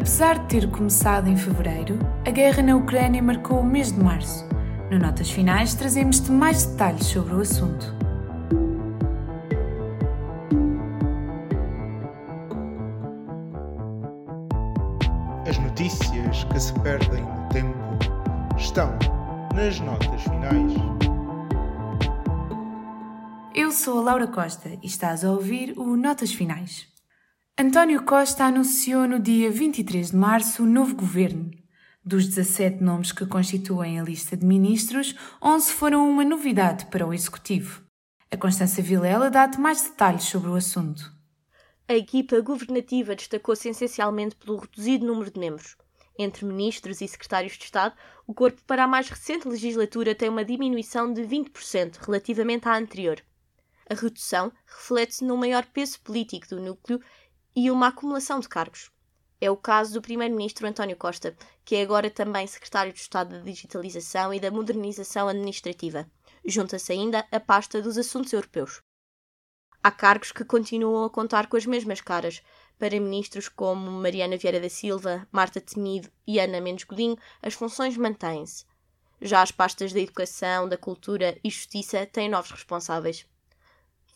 Apesar de ter começado em fevereiro, a guerra na Ucrânia marcou o mês de março. No Notas Finais trazemos-te mais detalhes sobre o assunto. As notícias que se perdem no tempo estão nas notas finais. Eu sou a Laura Costa e estás a ouvir o Notas Finais. António Costa anunciou no dia 23 de março o novo governo. Dos 17 nomes que constituem a lista de ministros, 11 foram uma novidade para o Executivo. A Constança Vilela dá-te mais detalhes sobre o assunto. A equipa governativa destacou-se essencialmente pelo reduzido número de membros. Entre ministros e secretários de Estado, o corpo para a mais recente legislatura tem uma diminuição de 20% relativamente à anterior. A redução reflete-se num maior peso político do núcleo e uma acumulação de cargos. É o caso do Primeiro-Ministro António Costa, que é agora também Secretário de Estado da Digitalização e da Modernização Administrativa. Junta-se ainda a pasta dos Assuntos Europeus. Há cargos que continuam a contar com as mesmas caras. Para ministros como Mariana Vieira da Silva, Marta Temido e Ana Mendes Godinho, as funções mantêm-se. Já as pastas da Educação, da Cultura e Justiça têm novos responsáveis.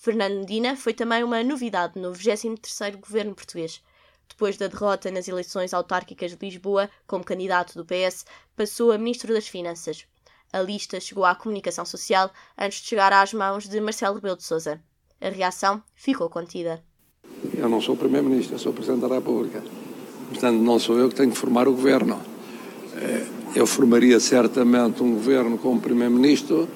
Fernando Medina foi também uma novidade no 23º governo português. Depois da derrota nas eleições autárquicas de Lisboa, como candidato do PS, passou a Ministro das Finanças. A lista chegou à comunicação social antes de chegar às mãos de Marcelo Rebelo de Sousa. A reação ficou contida. Eu não sou Primeiro-Ministro, sou Presidente da República. Portanto, não sou eu que tenho que formar o governo. Eh, eu formaria certamente um governo como Primeiro-Ministro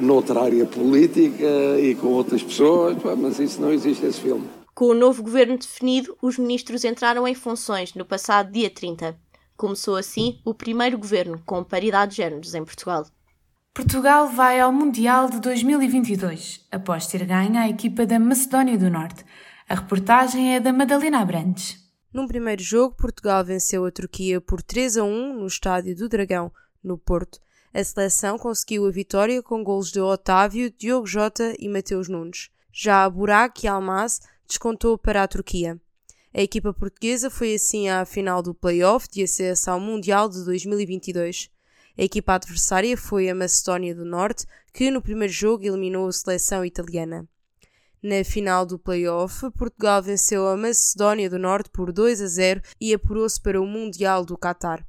noutra área política e com outras pessoas, mas isso não existe esse filme. Com o novo governo definido, os ministros entraram em funções no passado dia 30. Começou assim o primeiro governo com paridade de géneros em Portugal. Portugal vai ao Mundial de 2022, após ter ganho a equipa da Macedónia do Norte. A reportagem é da Madalena Abrantes. Num primeiro jogo, Portugal venceu a Turquia por 3 a 1 no Estádio do Dragão, no Porto. A seleção conseguiu a vitória com golos de Otávio, Diogo Jota e Mateus Nunes. Já a Burak Yilmaz descontou para a Turquia. A equipa portuguesa foi assim à final do play-off de acesso ao Mundial de 2022. A equipa adversária foi a Macedónia do Norte, que no primeiro jogo eliminou a seleção italiana. Na final do play-off, Portugal venceu a Macedónia do Norte por 2 a 0 e apurou-se para o Mundial do Qatar.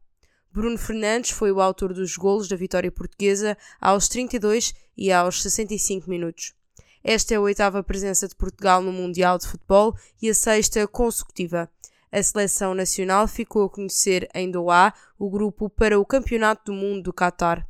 Bruno Fernandes foi o autor dos golos da vitória portuguesa aos 32 e aos 65 minutos. Esta é a oitava presença de Portugal no Mundial de Futebol e a sexta consecutiva. A seleção nacional ficou a conhecer em Doha o grupo para o Campeonato do Mundo do Qatar.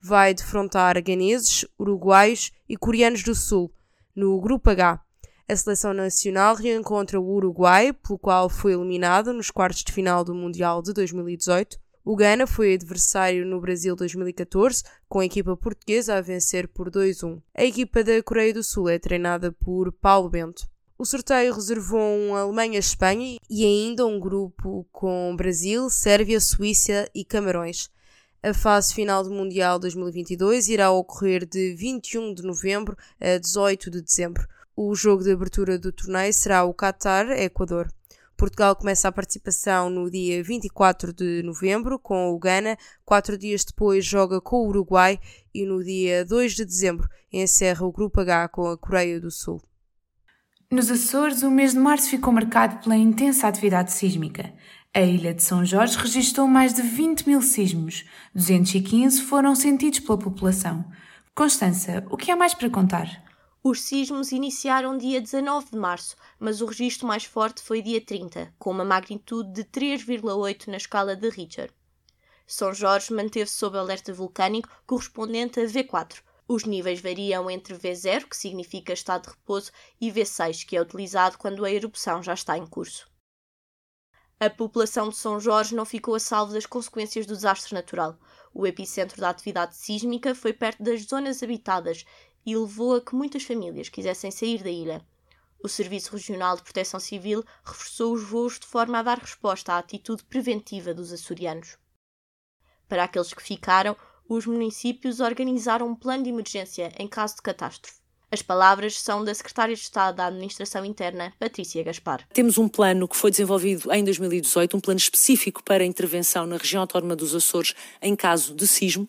Vai defrontar ganeses, uruguaios e coreanos do Sul, no Grupo H. A seleção nacional reencontra o Uruguai, pelo qual foi eliminado nos quartos de final do Mundial de 2018, o Ghana foi adversário no Brasil 2014, com a equipa portuguesa a vencer por 2-1. A equipa da Coreia do Sul é treinada por Paulo Bento. O sorteio reservou um Alemanha-Espanha e ainda um grupo com Brasil, Sérvia, Suíça e Camarões. A fase final do Mundial 2022 irá ocorrer de 21 de novembro a 18 de dezembro. O jogo de abertura do torneio será o Qatar-Equador. Portugal começa a participação no dia 24 de novembro com o Ghana, quatro dias depois joga com o Uruguai e no dia 2 de dezembro encerra o Grupo H com a Coreia do Sul. Nos Açores, o mês de março ficou marcado pela intensa atividade sísmica. A ilha de São Jorge registrou mais de 20 mil sismos, 215 foram sentidos pela população. Constança, o que há mais para contar? Os sismos iniciaram dia 19 de março, mas o registro mais forte foi dia 30, com uma magnitude de 3,8 na escala de Richter. São Jorge manteve-se sob alerta vulcânico correspondente a V4. Os níveis variam entre V0, que significa estado de repouso, e V6, que é utilizado quando a erupção já está em curso. A população de São Jorge não ficou a salvo das consequências do desastre natural. O epicentro da atividade sísmica foi perto das zonas habitadas e levou a que muitas famílias quisessem sair da ilha. O Serviço Regional de Proteção Civil reforçou os voos de forma a dar resposta à atitude preventiva dos açorianos. Para aqueles que ficaram, os municípios organizaram um plano de emergência em caso de catástrofe. As palavras são da Secretária de Estado da Administração Interna, Patrícia Gaspar. Temos um plano que foi desenvolvido em 2018, um plano específico para intervenção na região autónoma dos Açores em caso de sismo.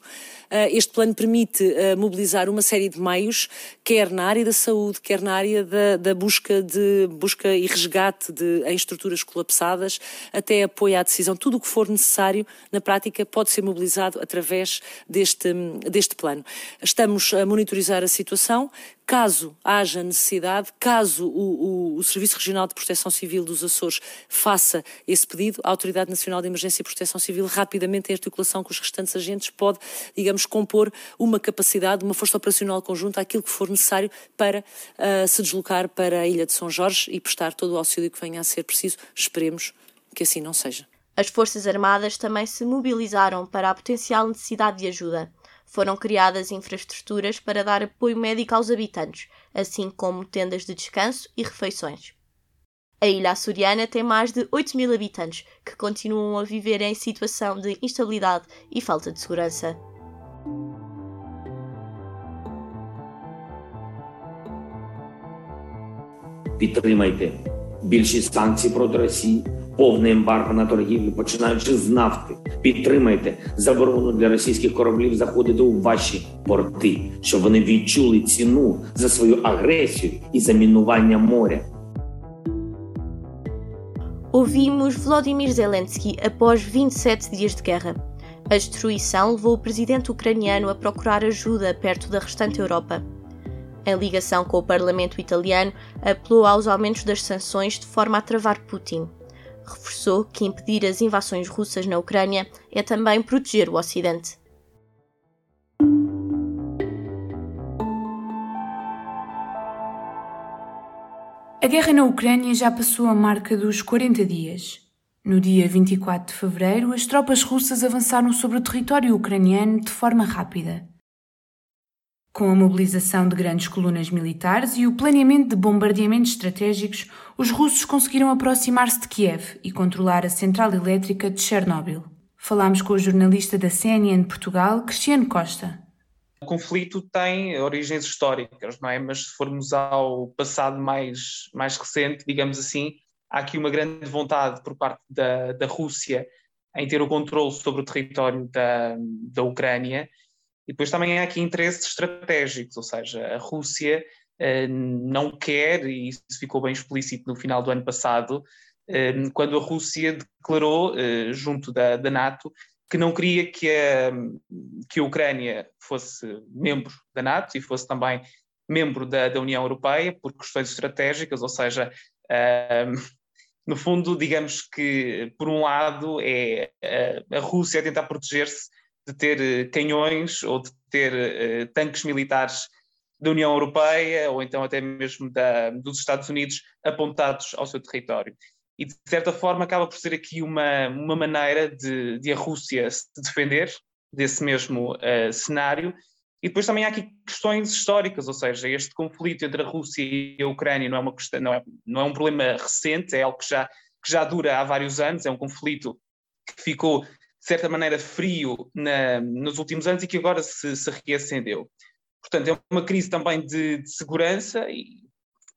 Ah, este plano permite ah, mobilizar uma série de meios, quer na área da saúde, quer na área da, da busca, de, busca e resgate de, em estruturas colapsadas, até apoio à decisão. Tudo o que for necessário, na prática, pode ser mobilizado através deste, deste plano. Estamos a monitorizar a situação. Caso haja necessidade, caso o, o, o, Serviço Regional de Proteção Civil dos Açores faça esse pedido, a Autoridade Nacional de Emergência e Proteção Civil, rapidamente, em articulação com os restantes agentes, pode, digamos, compor uma capacidade, uma força operacional conjunta, aquilo que for necessário para uh, se deslocar para a Ilha de São Jorge e prestar todo o auxílio que venha a ser preciso. Esperemos que assim não seja. As Forças Armadas também se mobilizaram para a potencial necessidade de ajuda. Foram criadas infraestruturas para dar apoio médico aos habitantes, assim como tendas de descanso e refeições. A ilha açoriana tem mais de 8 mil habitantes que continuam a viver em situação de instabilidade e falta de segurança. Pitrima Bilshi Sansi Protresi повне ембарго на торгівлю, починаючи з нафти. Підтримайте заборону для російських кораблів заходити у ваші порти, щоб вони відчули ціну за свою агресію і замінування моря. Ouvimos Volodymyr Zelensky após 27 dias de guerra. A destruição levou o presidente ucraniano a procurar ajuda perto da restante Europa. Em ligação com o parlamento italiano, apelou aos aumentos das sanções de forma a travar Putin reforçou que impedir as invasões russas na Ucrânia é também proteger o Ocidente. A guerra na Ucrânia já passou a marca dos 40 dias. No dia 24 de fevereiro, as tropas russas avançaram sobre o território ucraniano de forma rápida. Com a mobilização de grandes colunas militares e o planeamento de bombardeamentos estratégicos, os russos conseguiram aproximar-se de Kiev e controlar a central elétrica de Chernobyl. Falámos com o jornalista da CNN Portugal, Cristiano Costa. O conflito tem origens históricas, não é? Mas se formos ao passado mais, mais recente, digamos assim, há aqui uma grande vontade por parte da, da Rússia em ter o controle sobre o território da, da Ucrânia e depois também há aqui interesses estratégicos, ou seja, a Rússia uh, não quer, e isso ficou bem explícito no final do ano passado, uh, quando a Rússia declarou, uh, junto da, da, NATO, que não queria que a, que a Ucrânia fosse membro da NATO e fosse também membro da, da União Europeia por questões estratégicas, ou seja, no fundo, digamos que, por um lado, é a Rússia a tentar proteger-se de ter eh, canhões ou de ter uh, tanques militares da União Europeia ou então até mesmo da, dos Estados Unidos apontados ao seu território. E de certa forma acaba por ser aqui uma, uma maneira de, de a Rússia se defender desse mesmo uh, cenário. E depois também há aqui questões históricas, ou seja, este conflito entre a Rússia e a Ucrânia não é, uma questão, não é, não é um problema recente, é algo que já, que já dura há vários anos, é um conflito que ficou de certa maneira, frio na, nos últimos anos e que agora se, se reacendeu. Portanto, é uma crise também de, de segurança e,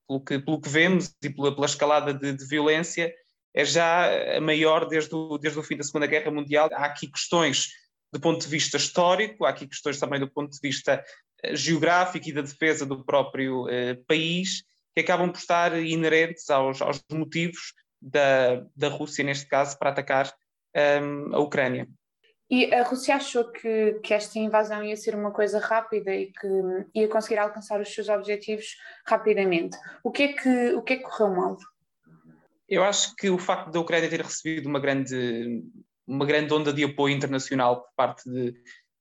pelo que, pelo que vemos e pela, pela escalada de, de, violência, é já a maior desde o, desde o fim da Segunda Guerra Mundial. Há aqui questões do ponto de vista histórico, há aqui questões também do ponto de vista eh, geográfico e da defesa do próprio eh, país, que acabam por estar inerentes aos, aos motivos da, da Rússia, neste caso, para atacar um, a Ucrânia. E a Rússia achou que, que esta invasão ia ser uma coisa rápida e que ia conseguir alcançar os seus objetivos rapidamente. O que é que, o que, é que correu mal? Eu acho que o facto da Ucrânia ter recebido uma grande, uma grande onda de apoio internacional por parte de,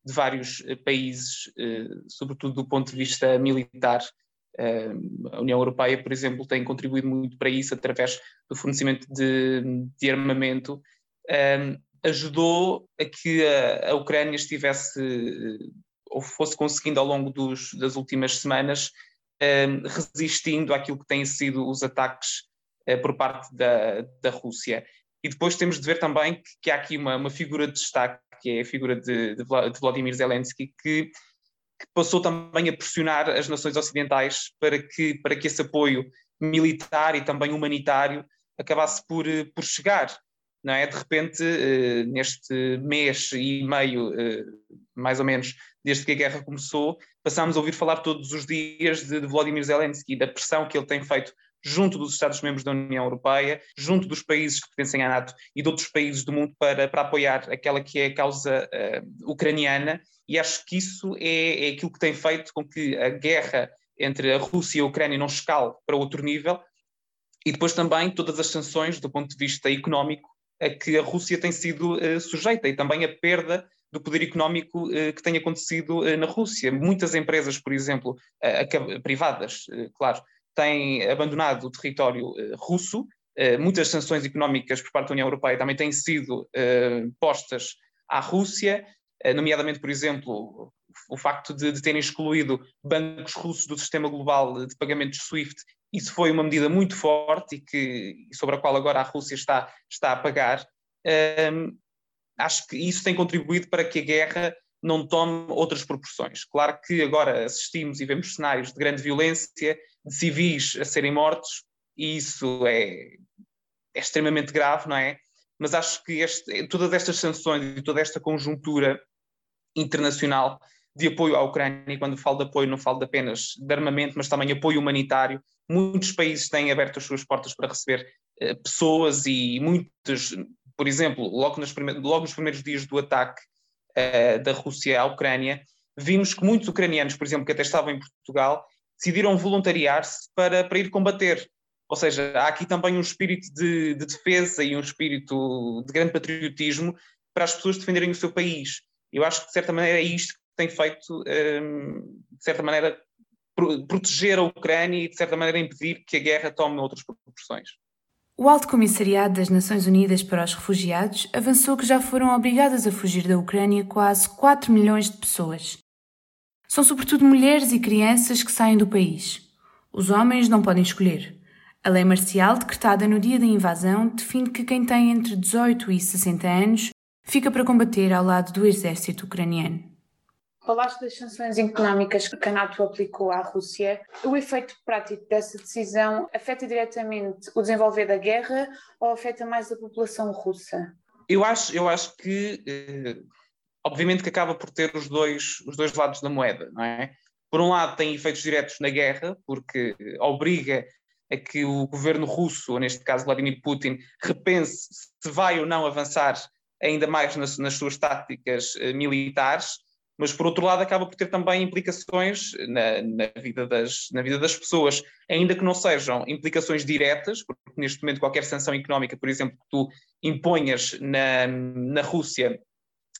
de vários eh, países, eh, sobretudo do ponto de vista militar, eh, a União Europeia, por exemplo, tem contribuído muito para isso através do fornecimento de, de armamento um, ajudou a que a, a, Ucrânia estivesse ou fosse conseguindo ao longo dos, das últimas semanas um, resistindo àquilo que têm sido os ataques uh, por parte da, da Rússia. E depois temos de ver também que, que há aqui uma, uma, figura de destaque, que é a figura de, de, Vladimir Zelensky, que que passou também a pressionar as nações ocidentais para que, para que esse apoio militar e também humanitário acabasse por, por chegar. Não é? De repente, neste mês e meio, mais ou menos, desde que a guerra começou, passámos a ouvir falar todos os dias de, de Vladimir Zelensky, da pressão que ele tem feito junto dos Estados-membros da União Europeia, junto dos países que pertencem à NATO e de outros países do mundo para, para apoiar aquela que é a causa uh, ucraniana, e acho que isso é, é aquilo que tem feito com que a guerra entre a Rússia e a Ucrânia não escale para outro nível, e depois também todas as sanções do ponto de vista económico a que a Rússia tem sido uh, sujeita, e também a perda do poder económico uh, que tem acontecido uh, na Rússia. Muitas empresas, por exemplo, privadas, claro, têm abandonado o território russo. Muitas sanções económicas por parte da União Europeia também têm sido postas à Rússia, nomeadamente, por exemplo, o facto de, de, terem excluído bancos russos do sistema global de pagamentos SWIFT. Isso foi uma medida muito forte e que, sobre a qual agora a Rússia está, está a pagar. Um, acho que isso tem contribuído para que a guerra não tome outras proporções. Claro que agora assistimos e vemos cenários de grande violência, de civis a serem mortos, e isso é, é extremamente grave, não é? Mas acho que este, todas estas sanções e toda esta conjuntura internacional de apoio à Ucrânia, e quando falo de apoio não falo apenas de armamento, mas também apoio humanitário, muitos países têm aberto as suas portas para receber uh, pessoas e muitos, por exemplo, logo, logo nos primeiros dias do ataque uh, da Rússia à Ucrânia, vimos que muitos ucranianos, por exemplo, que até estavam em Portugal, decidiram voluntariar-se para, para ir combater. Ou seja, há aqui também um espírito de, de, defesa e um espírito de grande patriotismo para as pessoas defenderem o seu país. Eu acho que, de certa maneira, é isto tem feito, um, de certa maneira, proteger a Ucrânia e, de certa maneira, impedir que a guerra tome outras proporções. O Alto Comissariado das Nações Unidas para os Refugiados avançou que já foram obrigadas a fugir da Ucrânia quase 4 milhões de pessoas. São sobretudo mulheres e crianças que saem do país. Os homens não podem escolher. A lei marcial, decretada no dia da invasão, define que quem tem entre 18 e 60 anos fica para combater ao lado do exército ucraniano. Falaste das sanções económicas que a NATO aplicou à Rússia. O efeito prático dessa decisão afeta diretamente o desenvolver da guerra ou afeta mais a população russa? Eu acho, eu acho que, eh, obviamente, que acaba por ter os dois, os dois lados da moeda, não é? Por um lado, tem efeitos diretos na guerra, porque obriga a que o governo russo, ou neste caso Vladimir Putin, repense se vai ou não avançar ainda mais nas, nas suas táticas eh, militares mas por outro lado acaba por ter também implicações na, na, vida das, na vida das pessoas, ainda que não sejam implicações diretas, porque neste momento qualquer sanção económica, por exemplo, que tu imponhas na, na Rússia,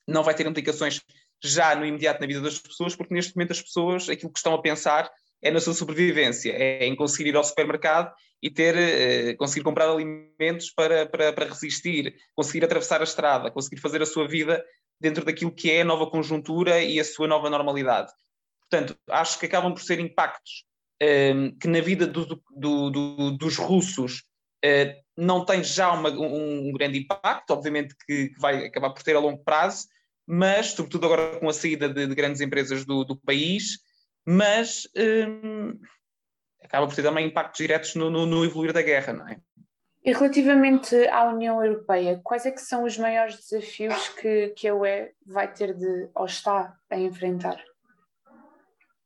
não vai ter implicações já no imediato na vida das pessoas, porque neste momento as pessoas, aquilo que estão a pensar é na sua sobrevivência, é em conseguir ir ao supermercado e ter, eh, conseguir comprar alimentos para, para, para resistir, conseguir atravessar a estrada, conseguir fazer a sua vida dentro daquilo que é a nova conjuntura e a sua nova normalidade. Portanto, acho que acabam por ser impactos um, ehm, que na vida do, do, do, dos russos uh, não tem já uma, um, um, grande impacto, obviamente que, que, vai acabar por ter a longo prazo, mas, sobretudo agora com a saída de, de grandes empresas do, país, mas um, ehm, acaba por ter também impactos diretos no, no, no evoluir da guerra, não é? E relativamente à União Europeia, quais é que são os maiores desafios que, que a UE vai ter de, ou está a enfrentar?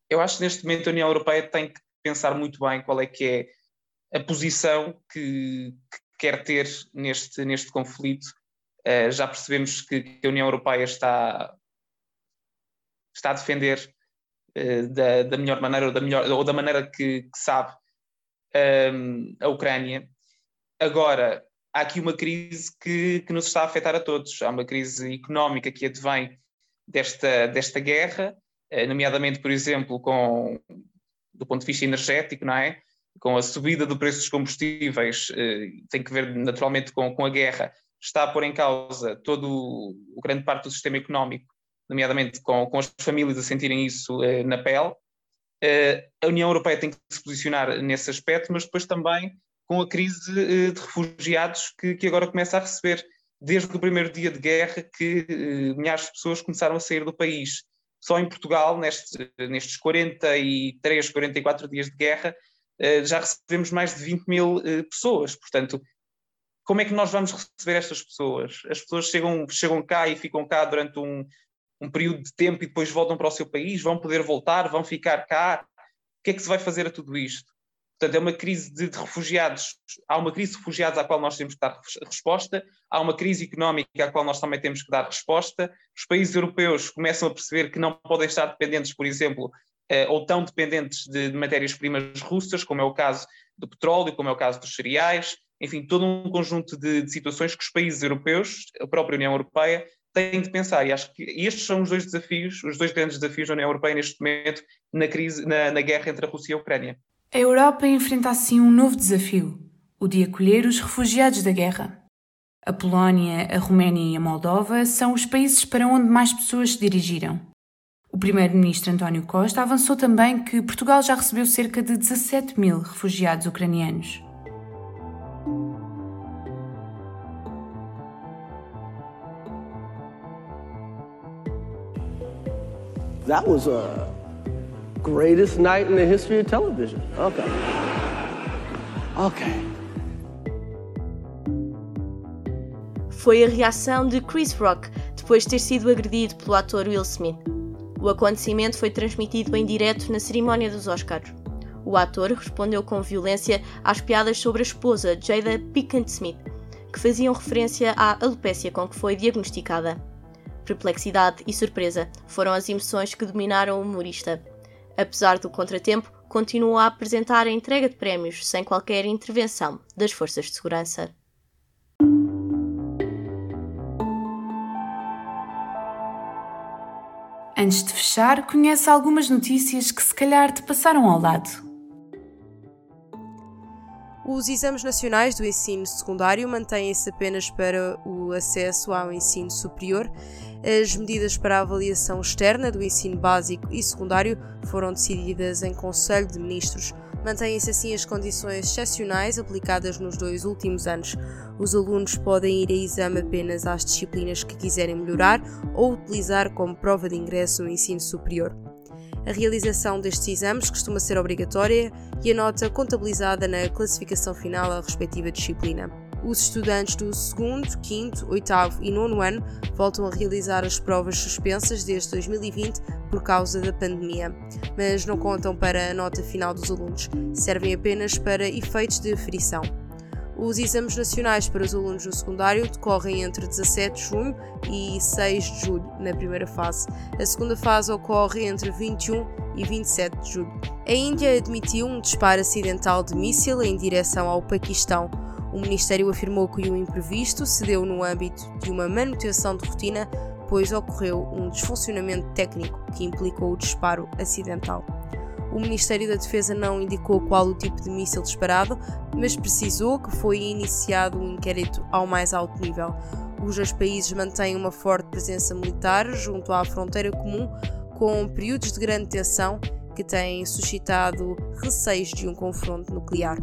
Eu acho que neste momento a União Europeia tem que pensar muito bem qual é que é a posição que, que quer ter neste, neste conflito. Uh, já percebemos que, que, a União Europeia está, está a defender uh, da, da melhor maneira ou da, melhor, ou da maneira que, que sabe um, eh, a Ucrânia Agora, há aqui uma crise que, que nos está a afetar a todos. Há uma crise económica que advém desta, desta guerra, eh, nomeadamente, por exemplo, com, do ponto de vista energético, não é? Com a subida do preço dos combustíveis, eh, tem que ver naturalmente com, com a guerra, está a pôr em causa todo o, grande parte do sistema económico, nomeadamente com, com as famílias a sentirem isso eh, na pele. a União Europeia tem que se posicionar nesse aspecto, mas depois também com a crise eh, de refugiados que, que agora começa a receber. Desde o primeiro dia de guerra que eh, milhares de pessoas começaram a sair do país. só em Portugal, neste, nestes 43, 44 dias de guerra, uh, já recebemos mais de 20 mil pessoas. Portanto, como é que nós vamos receber estas pessoas? As pessoas chegam, chegam cá e ficam cá durante um, um período de tempo e depois voltam para o seu país, vão poder voltar, vão ficar cá. O que é que se vai fazer a tudo isto? Portanto, é uma crise de, de, refugiados. Há uma crise de refugiados à qual nós temos que dar resposta, há uma crise económica à qual nós também temos que dar resposta. Os países europeus começam a perceber que não podem estar dependentes, por exemplo, eh, ou tão dependentes de, de matérias-primas russas, como é o caso do petróleo, como é o caso dos cereais, enfim, todo um conjunto de, de situações que os países europeus, a própria União Europeia, têm de pensar. E acho que estes são os dois desafios, os dois grandes desafios da União Europeia neste momento na crise, na, na guerra entre a Rússia e a Ucrânia. A Europa enfrenta assim um novo desafio: o de acolher os refugiados da guerra. A Polónia, a Roménia e a Moldova são os países para onde mais pessoas se dirigiram. O primeiro-ministro António Costa avançou também que Portugal já recebeu cerca de 17 mil refugiados ucranianos. That was a greatest night in the history of television. Okay. Okay. Foi a reação de Chris Rock depois de ter sido agredido pelo ator Will Smith. O acontecimento foi transmitido em direto na cerimónia dos Oscars. O ator respondeu com violência às piadas sobre a esposa Jada Pinkett Smith, que faziam referência à alopécia com que foi diagnosticada. Perplexidade e surpresa foram as emoções que dominaram o humorista. Apesar do contratempo, continuou a apresentar a entrega de prémios sem qualquer intervenção das forças de segurança. Antes de fechar, conhece algumas notícias que se calhar te passaram ao lado. Os exames nacionais do ensino secundário mantêm-se apenas para o acesso ao ensino superior as medidas para a avaliação externa do ensino básico e secundário foram decididas em Conselho de Ministros. Mantêm-se assim as condições excepcionais aplicadas nos dois últimos anos. Os alunos podem ir a exame apenas às disciplinas que quiserem melhorar ou utilizar como prova de ingresso no ensino superior. A realização destes exames costuma ser obrigatória e a nota contabilizada na classificação final à respectiva disciplina os estudantes do segundo, quinto, oitavo e nono ano voltam a realizar as provas suspensas desde 2020 por causa da pandemia, mas não contam para a nota final dos alunos, servem apenas para efeitos de aferição. Os exames nacionais para os alunos do secundário decorrem entre 17 de junho e 6 de julho, na primeira fase. A segunda fase ocorre entre 21 e 27 de julho. A Índia admitiu um disparo acidental de míssil em direção ao Paquistão. O Ministério afirmou que o imprevisto se deu no âmbito de uma manutenção de rotina, pois ocorreu um desfuncionamento técnico que implicou o disparo acidental. O Ministério da Defesa não indicou qual o tipo de míssil disparado, mas precisou que foi iniciado um inquérito ao mais alto nível. Os dois países mantêm uma forte presença militar junto à fronteira comum, com períodos de grande tensão que têm suscitado receios de um confronto nuclear.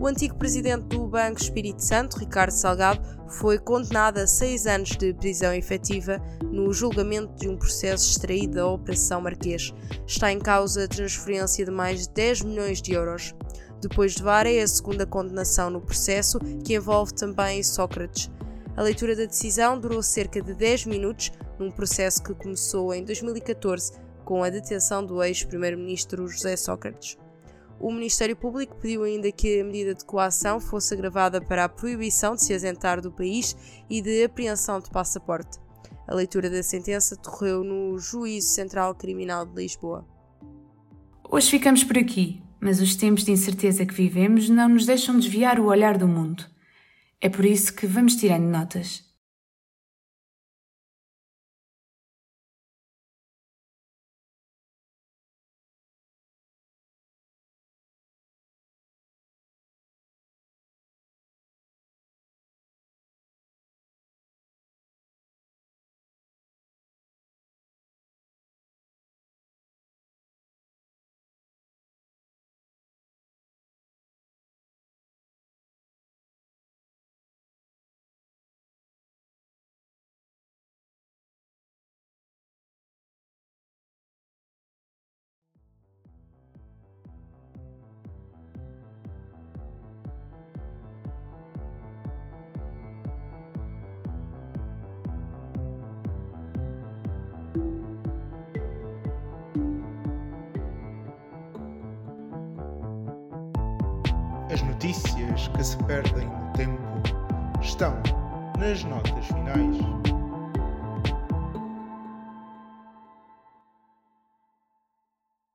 O antigo presidente do Banco Espírito Santo, Ricardo Salgado, foi condenado a seis anos de prisão efetiva no julgamento de um processo extraído da Operação Marquês. Está em causa a transferência de mais de 10 milhões de euros. Depois de vara, é a segunda condenação no processo, que envolve também Sócrates. A leitura da decisão durou cerca de 10 minutos, num processo que começou em 2014 com a detenção do ex-primeiro-ministro José Sócrates. O Ministério Público pediu ainda que a medida de coação fosse agravada para a proibição de se asentar do país e de apreensão de passaporte. A leitura da sentença decorreu no Juízo Central Criminal de Lisboa. Hoje ficamos por aqui, mas os tempos de incerteza que vivemos não nos deixam desviar o olhar do mundo. É por isso que vamos tirando notas. Que se perdem no tempo estão nas notas finais.